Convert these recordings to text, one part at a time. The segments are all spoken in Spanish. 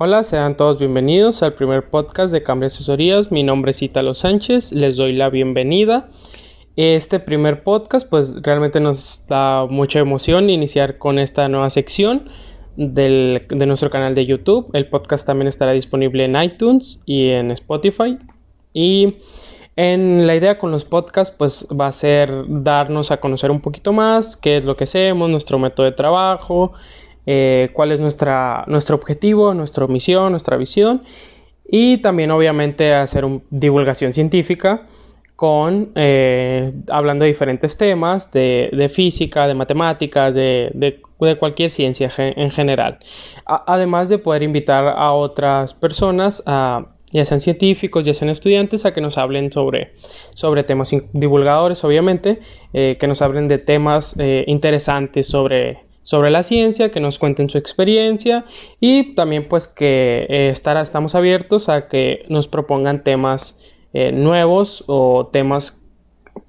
Hola, sean todos bienvenidos al primer podcast de Cambio Asesorías. Mi nombre es Italo Sánchez, les doy la bienvenida. Este primer podcast, pues realmente nos da mucha emoción iniciar con esta nueva sección de nuestro canal de YouTube. El podcast también estará disponible en iTunes y en Spotify. Y en la idea con los podcasts, pues va a ser darnos a conocer un poquito más qué es lo que hacemos, nuestro método de trabajo eh, cuál es nuestra, nuestro objetivo, nuestra misión, nuestra visión y también obviamente hacer una divulgación científica con eh, hablando de diferentes temas de, física, de matemáticas, de, cualquier ciencia en general. además de poder invitar a otras personas, ya sean científicos, ya sean estudiantes, a que nos hablen sobre, sobre temas divulgadores, obviamente, eh, que nos hablen de temas interesantes sobre sobre la ciencia, que nos cuenten su experiencia y también pues que eh, estamos abiertos a que nos propongan temas eh, nuevos o temas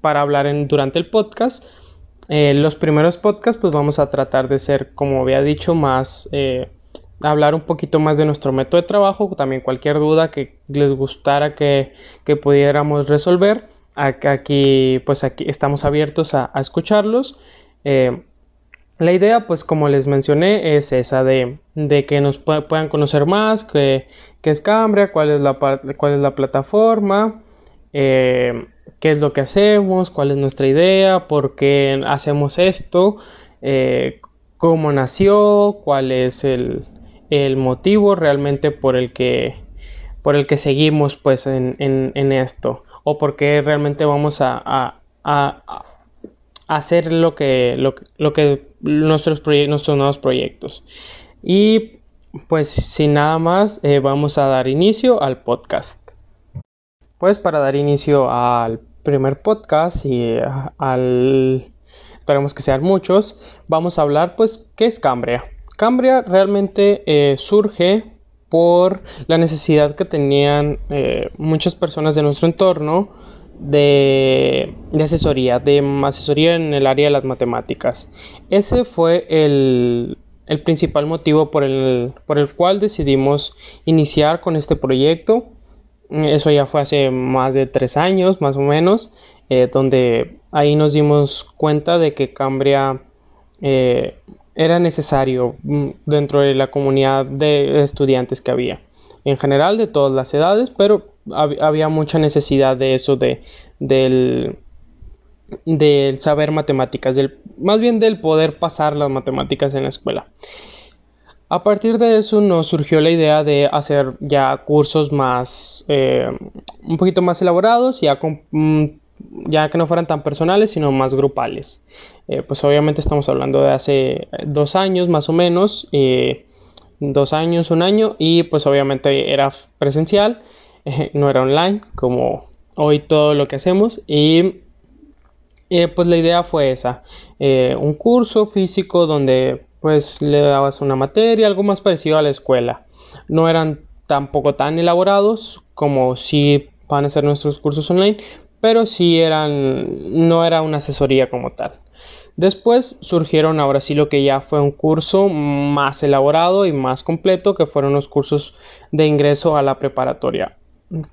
para hablar en, durante el podcast. Eh, los primeros podcasts pues vamos a tratar de ser, como había dicho, más hablar un poquito más de nuestro método de trabajo, también cualquier duda que les gustara que, pudiéramos resolver. Aquí pues aquí estamos abiertos a escucharlos. La idea, pues como les mencioné, es esa de, que nos puedan conocer más, qué es Cambria, cuál es la, cuál es la plataforma, eh, qué es lo que hacemos, cuál es nuestra idea, por qué hacemos esto, eh, cómo nació, cuál es el, motivo realmente por el que, por el que seguimos pues en, esto, o por qué realmente vamos a hacer lo que, lo, que nuestros, nuestros nuevos proyectos. Y pues sin nada más, eh, vamos a dar inicio al podcast. Pues para dar inicio al primer podcast y eh, al esperemos que sean muchos, vamos a hablar pues qué es Cambria. Cambria realmente eh, surge por la necesidad que tenían muchas personas de nuestro entorno de, asesoría, de asesoría en el área de las matemáticas. Ese fue el, principal motivo por el, por el cual decidimos iniciar con este proyecto. Eso ya fue hace más de tres años, más o menos, eh, donde ahí nos dimos cuenta de que Cambria eh, era necesario mm, dentro de la comunidad de estudiantes que había. En general, de todas las edades, pero había mucha necesidad de eso, de, del, saber matemáticas, del, más bien del poder pasar las matemáticas en la escuela. A partir de eso nos surgió la idea de hacer ya cursos más, eh, un poquito más elaborados, ya, con, mm, ya que no fueran tan personales, sino más grupales. Eh, pues obviamente estamos hablando de hace dos años más o menos, eh, dos años, un año, y pues obviamente era presencial no era online como hoy todo lo que hacemos y eh, pues la idea fue esa eh, un curso físico donde pues le dabas una materia algo más parecido a la escuela no eran tampoco tan elaborados como si van a ser nuestros cursos online pero sí eran no era una asesoría como tal Después surgieron ahora sí lo que ya fue un curso más elaborado y más completo, que fueron los cursos de ingreso a la preparatoria.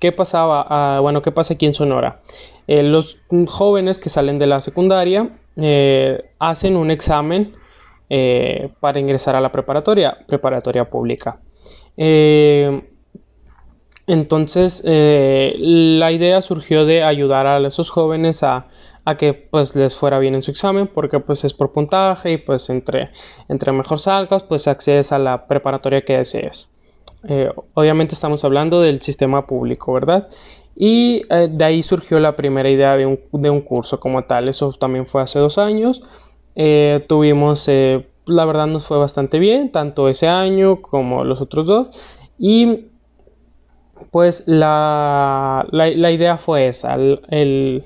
¿Qué pasaba? Ah, bueno, ¿qué pasa aquí en Sonora? Eh, los jóvenes que salen de la secundaria eh, hacen un examen eh, para ingresar a la preparatoria, preparatoria pública. entonces, la idea surgió de ayudar a esos jóvenes a, que pues les fuera bien en su examen porque pues es por puntaje y pues entre, entre mejor salgas pues accedes a la preparatoria que desees. Eh, obviamente estamos hablando del sistema público, ¿verdad? Y eh, de ahí surgió la primera idea de un, curso como tal. Eso también fue hace dos años. Eh, tuvimos, la verdad nos fue bastante bien, tanto ese año como los otros dos. Y pues la, la, idea fue esa, el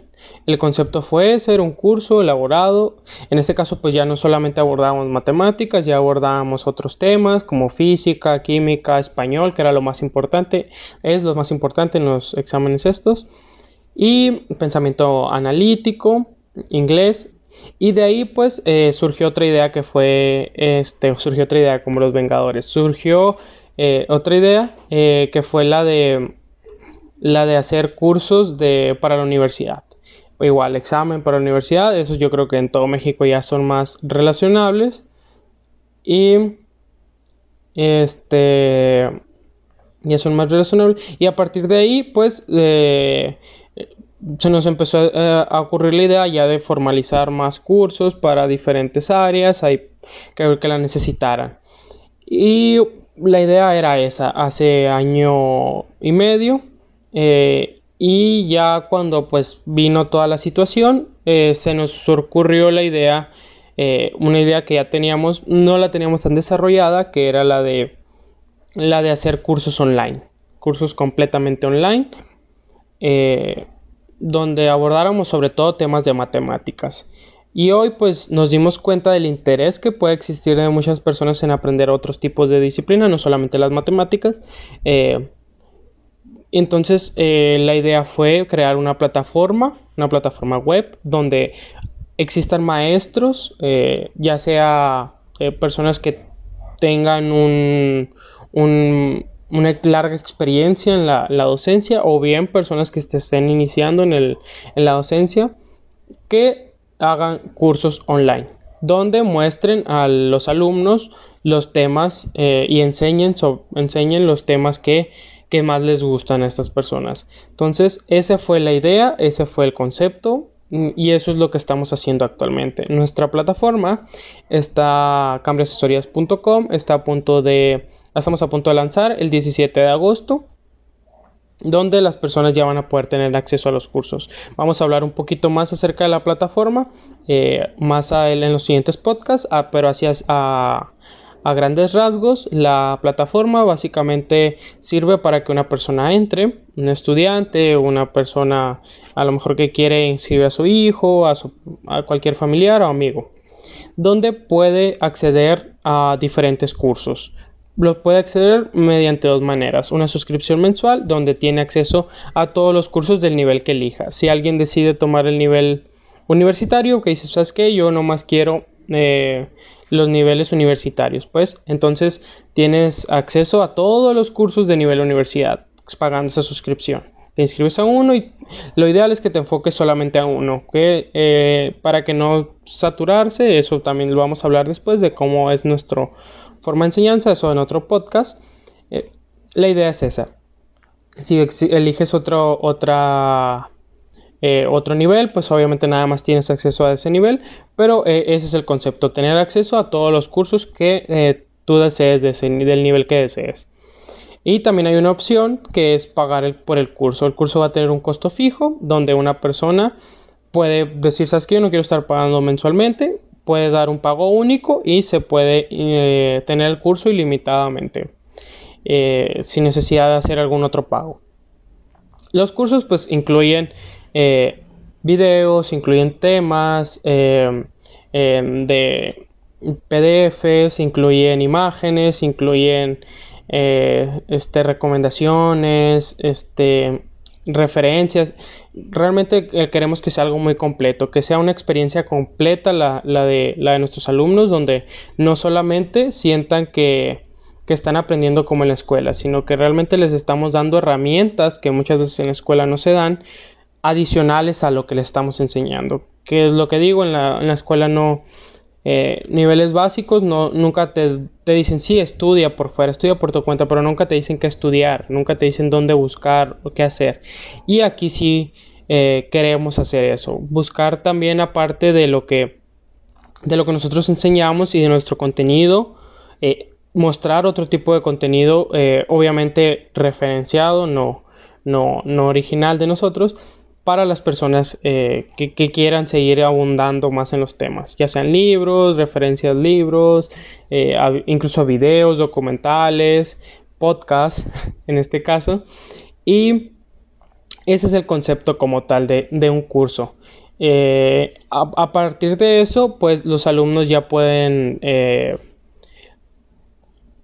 concepto fue ser un curso elaborado. En este caso, pues ya no solamente abordábamos matemáticas, ya abordábamos otros temas como física, química, español, que era lo más importante, es lo más importante en los exámenes estos. Y pensamiento analítico, inglés. Y de ahí, pues, eh, surgió otra idea que fue, este, surgió otra idea como los Vengadores. Surgió eh, otra idea eh, que fue la de la de hacer cursos de, para la universidad. Igual, examen para la universidad, esos yo creo que en todo México ya son más relacionables. Y este ya son más relacionables. Y a partir de ahí, pues eh, se nos empezó a, ocurrir la idea ya de formalizar más cursos para diferentes áreas hay, que, que la necesitaran. Y la idea era esa, hace año y medio. Eh, y ya cuando pues vino toda la situación, eh, se nos ocurrió la idea, eh, una idea que ya teníamos, no la teníamos tan desarrollada, que era la de la de hacer cursos online, cursos completamente online, donde abordáramos sobre todo temas de matemáticas. Y hoy pues nos dimos cuenta del interés que puede existir de muchas personas en aprender otros tipos de disciplinas, no solamente las matemáticas. Eh, entonces eh, la idea fue crear una plataforma, una plataforma web donde existan maestros, eh, ya sea personas que tengan un, una larga experiencia en la, docencia o bien personas que estén iniciando en, la docencia que hagan cursos online donde muestren a los alumnos los temas eh, y enseñen los temas que, que, más les gustan a estas personas. Entonces, esa fue la idea, ese fue el concepto mm, y eso es lo que estamos haciendo actualmente. Nuestra plataforma está cambiasesorías.com, está a punto de, estamos a punto de lanzar el 17 de agosto donde las personas ya van a poder tener acceso a los cursos. Vamos a hablar un poquito más acerca de la plataforma eh, más a él en los siguientes podcasts, ah, pero así a, a grandes rasgos, la plataforma básicamente sirve para que una persona entre, un estudiante, una persona a lo mejor que quiere inscribir a su hijo, a, a cualquier familiar o amigo, donde puede acceder a diferentes cursos lo puede acceder mediante dos maneras. Una suscripción mensual donde tiene acceso a todos los cursos del nivel que elija. Si alguien decide tomar el nivel universitario, que dice, ¿sabes qué? Yo nomás quiero eh, los niveles universitarios. Pues entonces tienes acceso a todos los cursos de nivel universidad pagando esa suscripción. Te inscribes a uno y lo ideal es que te enfoques solamente a uno, que eh, para que no saturarse, eso también lo vamos a hablar después de cómo es nuestro forma de enseñanza, eso en otro podcast. Eh, la idea es esa. Si, eliges otro, otra, eh, otro nivel, pues obviamente nada más tienes acceso a ese nivel, pero eh, ese es el concepto, tener acceso a todos los cursos que tú desees del nivel que desees. Y también hay una opción que es pagar por el curso. El curso va a tener un costo fijo donde una persona puede decir, sabes que yo no quiero estar pagando mensualmente, puede dar un pago único y se puede eh, tener el curso ilimitadamente eh, sin necesidad de hacer algún otro pago. Los cursos pues incluyen eh, videos, incluyen temas em, de PDFs, incluyen imágenes, incluyen este, recomendaciones, este, referencias. Realmente eh, queremos que sea algo muy completo, que sea una experiencia completa la, de, la de nuestros alumnos, donde no solamente sientan que, que están aprendiendo como en la escuela, sino que realmente les estamos dando herramientas que muchas veces en la escuela no se dan, adicionales a lo que les estamos enseñando. Que es lo que digo, en la, escuela no, eh, niveles básicos no, nunca te, dicen sí, estudia por fuera, estudia por tu cuenta, pero nunca te dicen qué estudiar, nunca te dicen dónde buscar o qué hacer. Y aquí sí eh, queremos hacer eso, buscar también aparte de lo que de lo que nosotros enseñamos y de nuestro contenido, eh, mostrar otro tipo de contenido, obviamente referenciado, no, no, no original de nosotros, para las personas eh, que, quieran seguir abundando más en los temas, ya sean libros, referencias libros, eh, incluso videos, documentales, podcasts en este caso. Y ese es el concepto como tal de, un curso. Eh, a, partir de eso, pues los alumnos ya pueden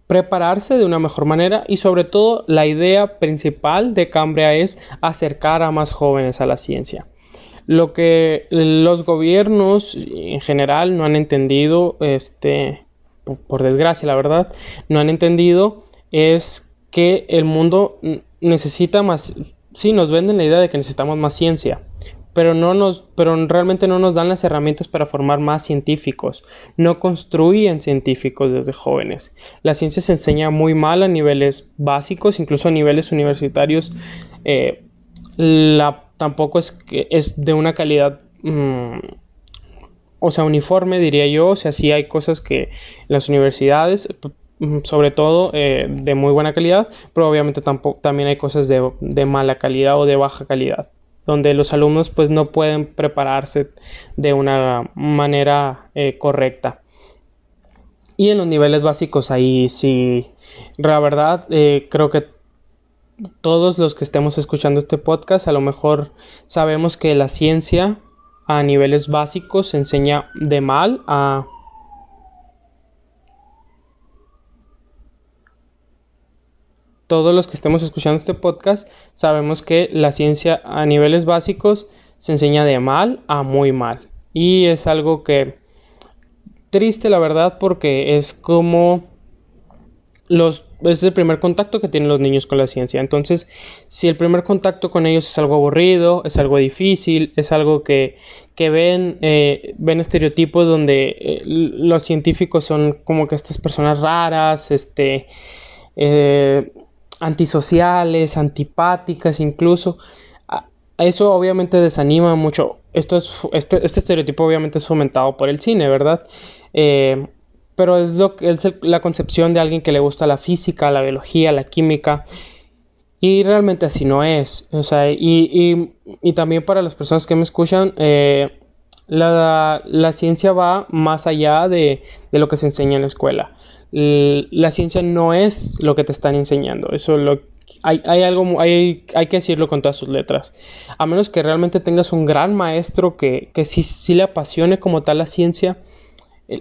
prepararse de una mejor manera y sobre todo la idea principal de Cambria es acercar a más jóvenes a la ciencia. Lo que los gobiernos en general no han entendido, este, por desgracia la verdad, no han entendido es que el mundo necesita más, sí, nos venden la idea de que necesitamos más ciencia, pero no nos, pero realmente no nos dan las herramientas para formar más científicos, no construyen científicos desde jóvenes. La ciencia se enseña muy mal a niveles básicos, incluso a niveles universitarios, eh, la, tampoco es es de una calidad mm, o sea, uniforme, diría yo. O sea, sí hay cosas que las universidades, mm, sobre todo eh, de muy buena calidad, pero obviamente tampoco, también hay cosas de, de, mala calidad o de baja calidad, donde los alumnos pues no pueden prepararse de una manera eh, correcta. Y en los niveles básicos ahí sí, la verdad, eh, creo que todos los que estemos escuchando este podcast a lo mejor sabemos que la ciencia a niveles básicos se enseña de mal a todos los que estemos escuchando este podcast sabemos que la ciencia a niveles básicos se enseña de mal a muy mal. Y es algo que triste la verdad porque es como los es el primer contacto que tienen los niños con la ciencia. Entonces, si el primer contacto con ellos es algo aburrido, es algo difícil, es algo que, que ven, eh, ven estereotipos donde eh, los científicos son como que estas personas raras, este, eh, antisociales, antipáticas incluso. Eso obviamente desanima mucho. Esto es, este, este estereotipo obviamente es fomentado por el cine, ¿verdad? pero es, lo, es la concepción de alguien que le gusta la física, la biología, la química. Y realmente así no es. O sea, y, y, también para las personas que me escuchan, eh, la, la, ciencia va más allá de, de, lo que se enseña en la escuela. La ciencia no es lo que te están enseñando. Eso lo, hay, hay algo, hay, hay que decirlo con todas sus letras. A menos que realmente tengas un gran maestro que, que sí, le apasione como tal la ciencia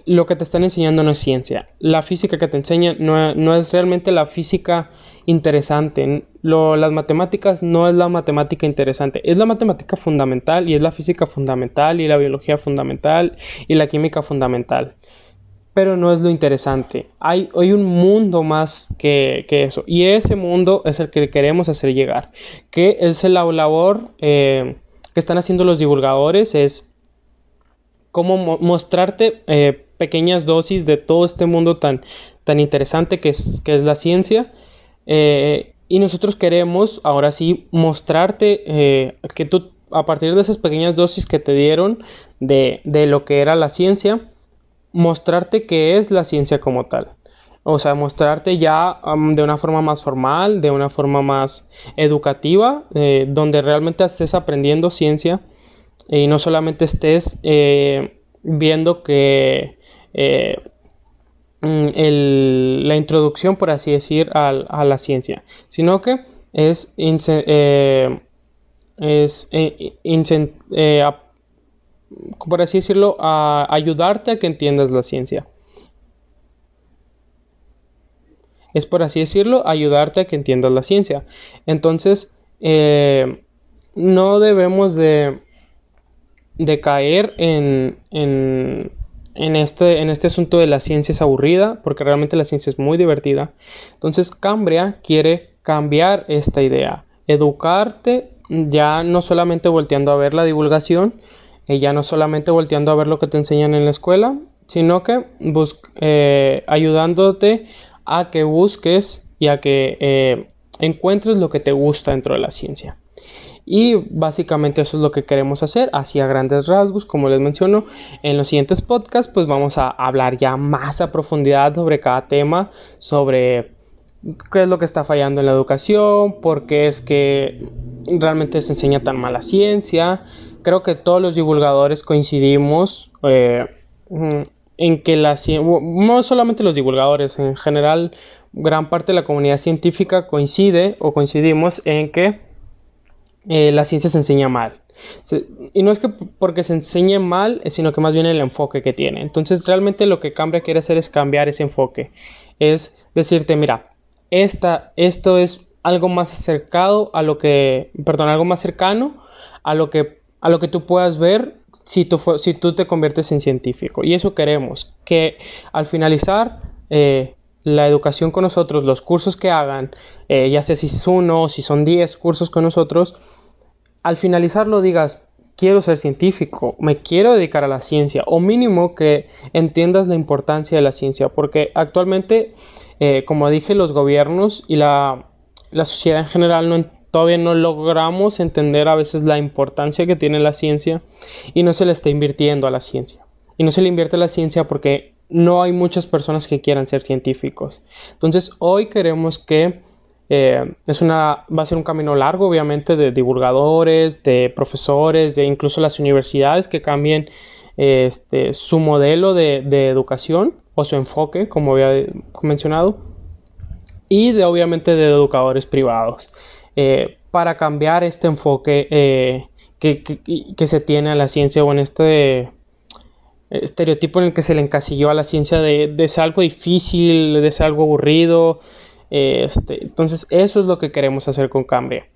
lo que te están enseñando no es ciencia. La física que te enseñan no, es realmente la física interesante. las matemáticas no es la matemática interesante. Es la matemática fundamental y es la física fundamental y la biología fundamental y la química fundamental. Pero no es lo interesante. Hay, hay un mundo más que, eso. Y ese mundo es el que queremos hacer llegar. Que es la labor eh, que están haciendo los divulgadores. Es cómo mostrarte eh, pequeñas dosis de todo este mundo tan, tan interesante que es, que es la ciencia. Eh, y nosotros queremos ahora sí mostrarte que tú, a partir de esas pequeñas dosis que te dieron de, de lo que era la ciencia, mostrarte qué es la ciencia como tal. O sea, mostrarte ya de una forma más formal, de una forma más educativa, donde realmente estés aprendiendo ciencia y no solamente estés eh, viendo que eh, mm, la introducción, por así decir, a, la ciencia, sino que es, eh, es por así decirlo, a ayudarte a que entiendas la ciencia. Es por así decirlo, ayudarte a que entiendas la ciencia. Entonces, no debemos de caer en, este, en este asunto de la ciencia es aburrida, porque realmente la ciencia es muy divertida. Entonces Cambria quiere cambiar esta idea, educarte ya no solamente volteando a ver la divulgación, eh, ya no solamente volteando a ver lo que te enseñan en la escuela, sino que eh, ayudándote a que busques y a que eh, encuentres lo que te gusta dentro de la ciencia. Y básicamente eso es lo que queremos hacer, así a grandes rasgos, como les menciono. En los siguientes podcasts, pues vamos a hablar ya más a profundidad sobre cada tema, sobre qué es lo que está fallando en la educación, por qué es que realmente se enseña tan mala ciencia. Creo que todos los divulgadores coincidimos eh, en que la no solamente los divulgadores, en general gran parte de la comunidad científica coincide o coincidimos en que eh, la ciencia se enseña mal. y no es que porque se enseñe mal, eh, sino que más bien el enfoque que tiene. Entonces realmente lo que Cambria quiere hacer es cambiar ese enfoque. Es decirte, mira, esta, esto es algo más acercado a lo que, perdón, algo más cercano a lo que, a lo que tú puedas ver si tú, si tú te conviertes en científico. Y eso queremos, que al finalizar eh, la educación con nosotros, los cursos que hagan, eh, ya sea si es uno o si son 10 cursos con nosotros, al finalizarlo digas, quiero ser científico, me quiero dedicar a la ciencia, o mínimo que entiendas la importancia de la ciencia, porque actualmente, eh, como dije, los gobiernos y la, la sociedad en general no, todavía no logramos entender a veces la importancia que tiene la ciencia y no se le está invirtiendo a la ciencia. Y no se le invierte a la ciencia porque no hay muchas personas que quieran ser científicos. Entonces hoy queremos que eh, es una, va a ser un camino largo, obviamente, de divulgadores, de profesores, de incluso las universidades que cambien este, su modelo de, educación o su enfoque, como había mencionado, y de obviamente de educadores privados, eh, para cambiar este enfoque eh, que, se tiene a la ciencia o en este estereotipo en el que se le encasilló a la ciencia de, de ser algo difícil, de ser algo aburrido, este, entonces eso es lo que queremos hacer con Cambria.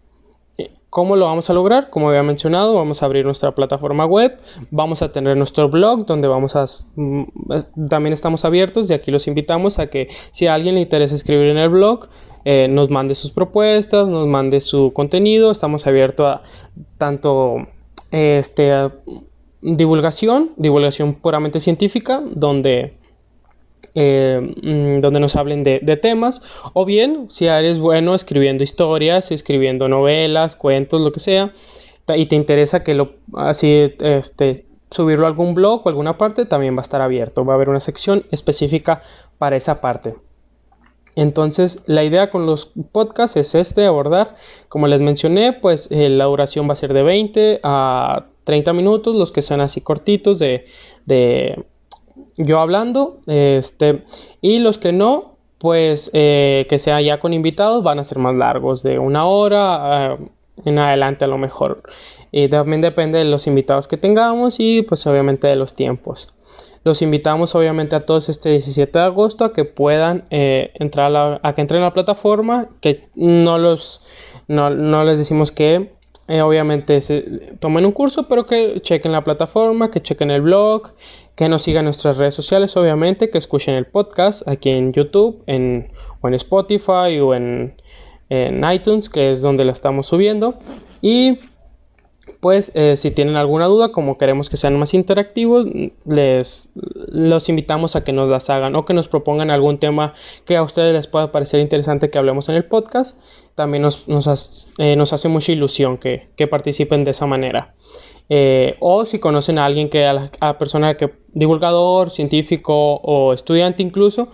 Eh, ¿Cómo lo vamos a lograr? Como había mencionado, vamos a abrir nuestra plataforma web, vamos a tener nuestro blog donde vamos a... Mm, también estamos abiertos y aquí los invitamos a que si a alguien le interesa escribir en el blog, eh, nos mande sus propuestas, nos mande su contenido, estamos abiertos a tanto este, divulgación, divulgación puramente científica, donde eh, mm, donde nos hablen de, temas, o bien si eres bueno escribiendo historias, escribiendo novelas, cuentos, lo que sea, y te interesa que lo así este subirlo a algún blog o alguna parte, también va a estar abierto, va a haber una sección específica para esa parte. Entonces, la idea con los podcasts es este, abordar, como les mencioné, pues eh, la duración va a ser de 20 a 30 minutos, los que son así cortitos de, de yo hablando, este, y los que no, pues eh, que sea ya con invitados van a ser más largos, de una hora eh, en adelante a lo mejor. Y también depende de los invitados que tengamos y pues obviamente de los tiempos. Los invitamos obviamente a todos este 17 de agosto a que puedan eh, entrar a, la, que entren la plataforma, que no los no, no les decimos que obviamente se tomen un curso, pero que chequen la plataforma, que chequen el blog, que nos sigan en nuestras redes sociales, obviamente, que escuchen el podcast aquí en YouTube, en, o en Spotify o en, iTunes, que es donde la estamos subiendo. Y pues eh, si tienen alguna duda, como queremos que sean más interactivos, les los invitamos a que nos las hagan o que nos propongan algún tema que a ustedes les pueda parecer interesante que hablemos en el podcast. También nos, nos, eh, hace mucha ilusión que, que participen de esa manera. Eh, o si conocen a alguien que a la persona que divulgador, científico o estudiante incluso,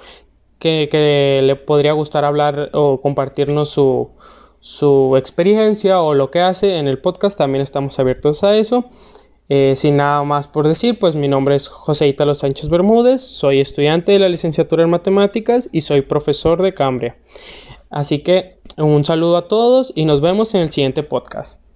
que, le podría gustar hablar o compartirnos su, su, experiencia o lo que hace en el podcast, también estamos abiertos a eso. Eh, sin nada más por decir, pues mi nombre es José Italo Sánchez Bermúdez, soy estudiante de la licenciatura en matemáticas y soy profesor de Cambria. Así que un saludo a todos y nos vemos en el siguiente podcast.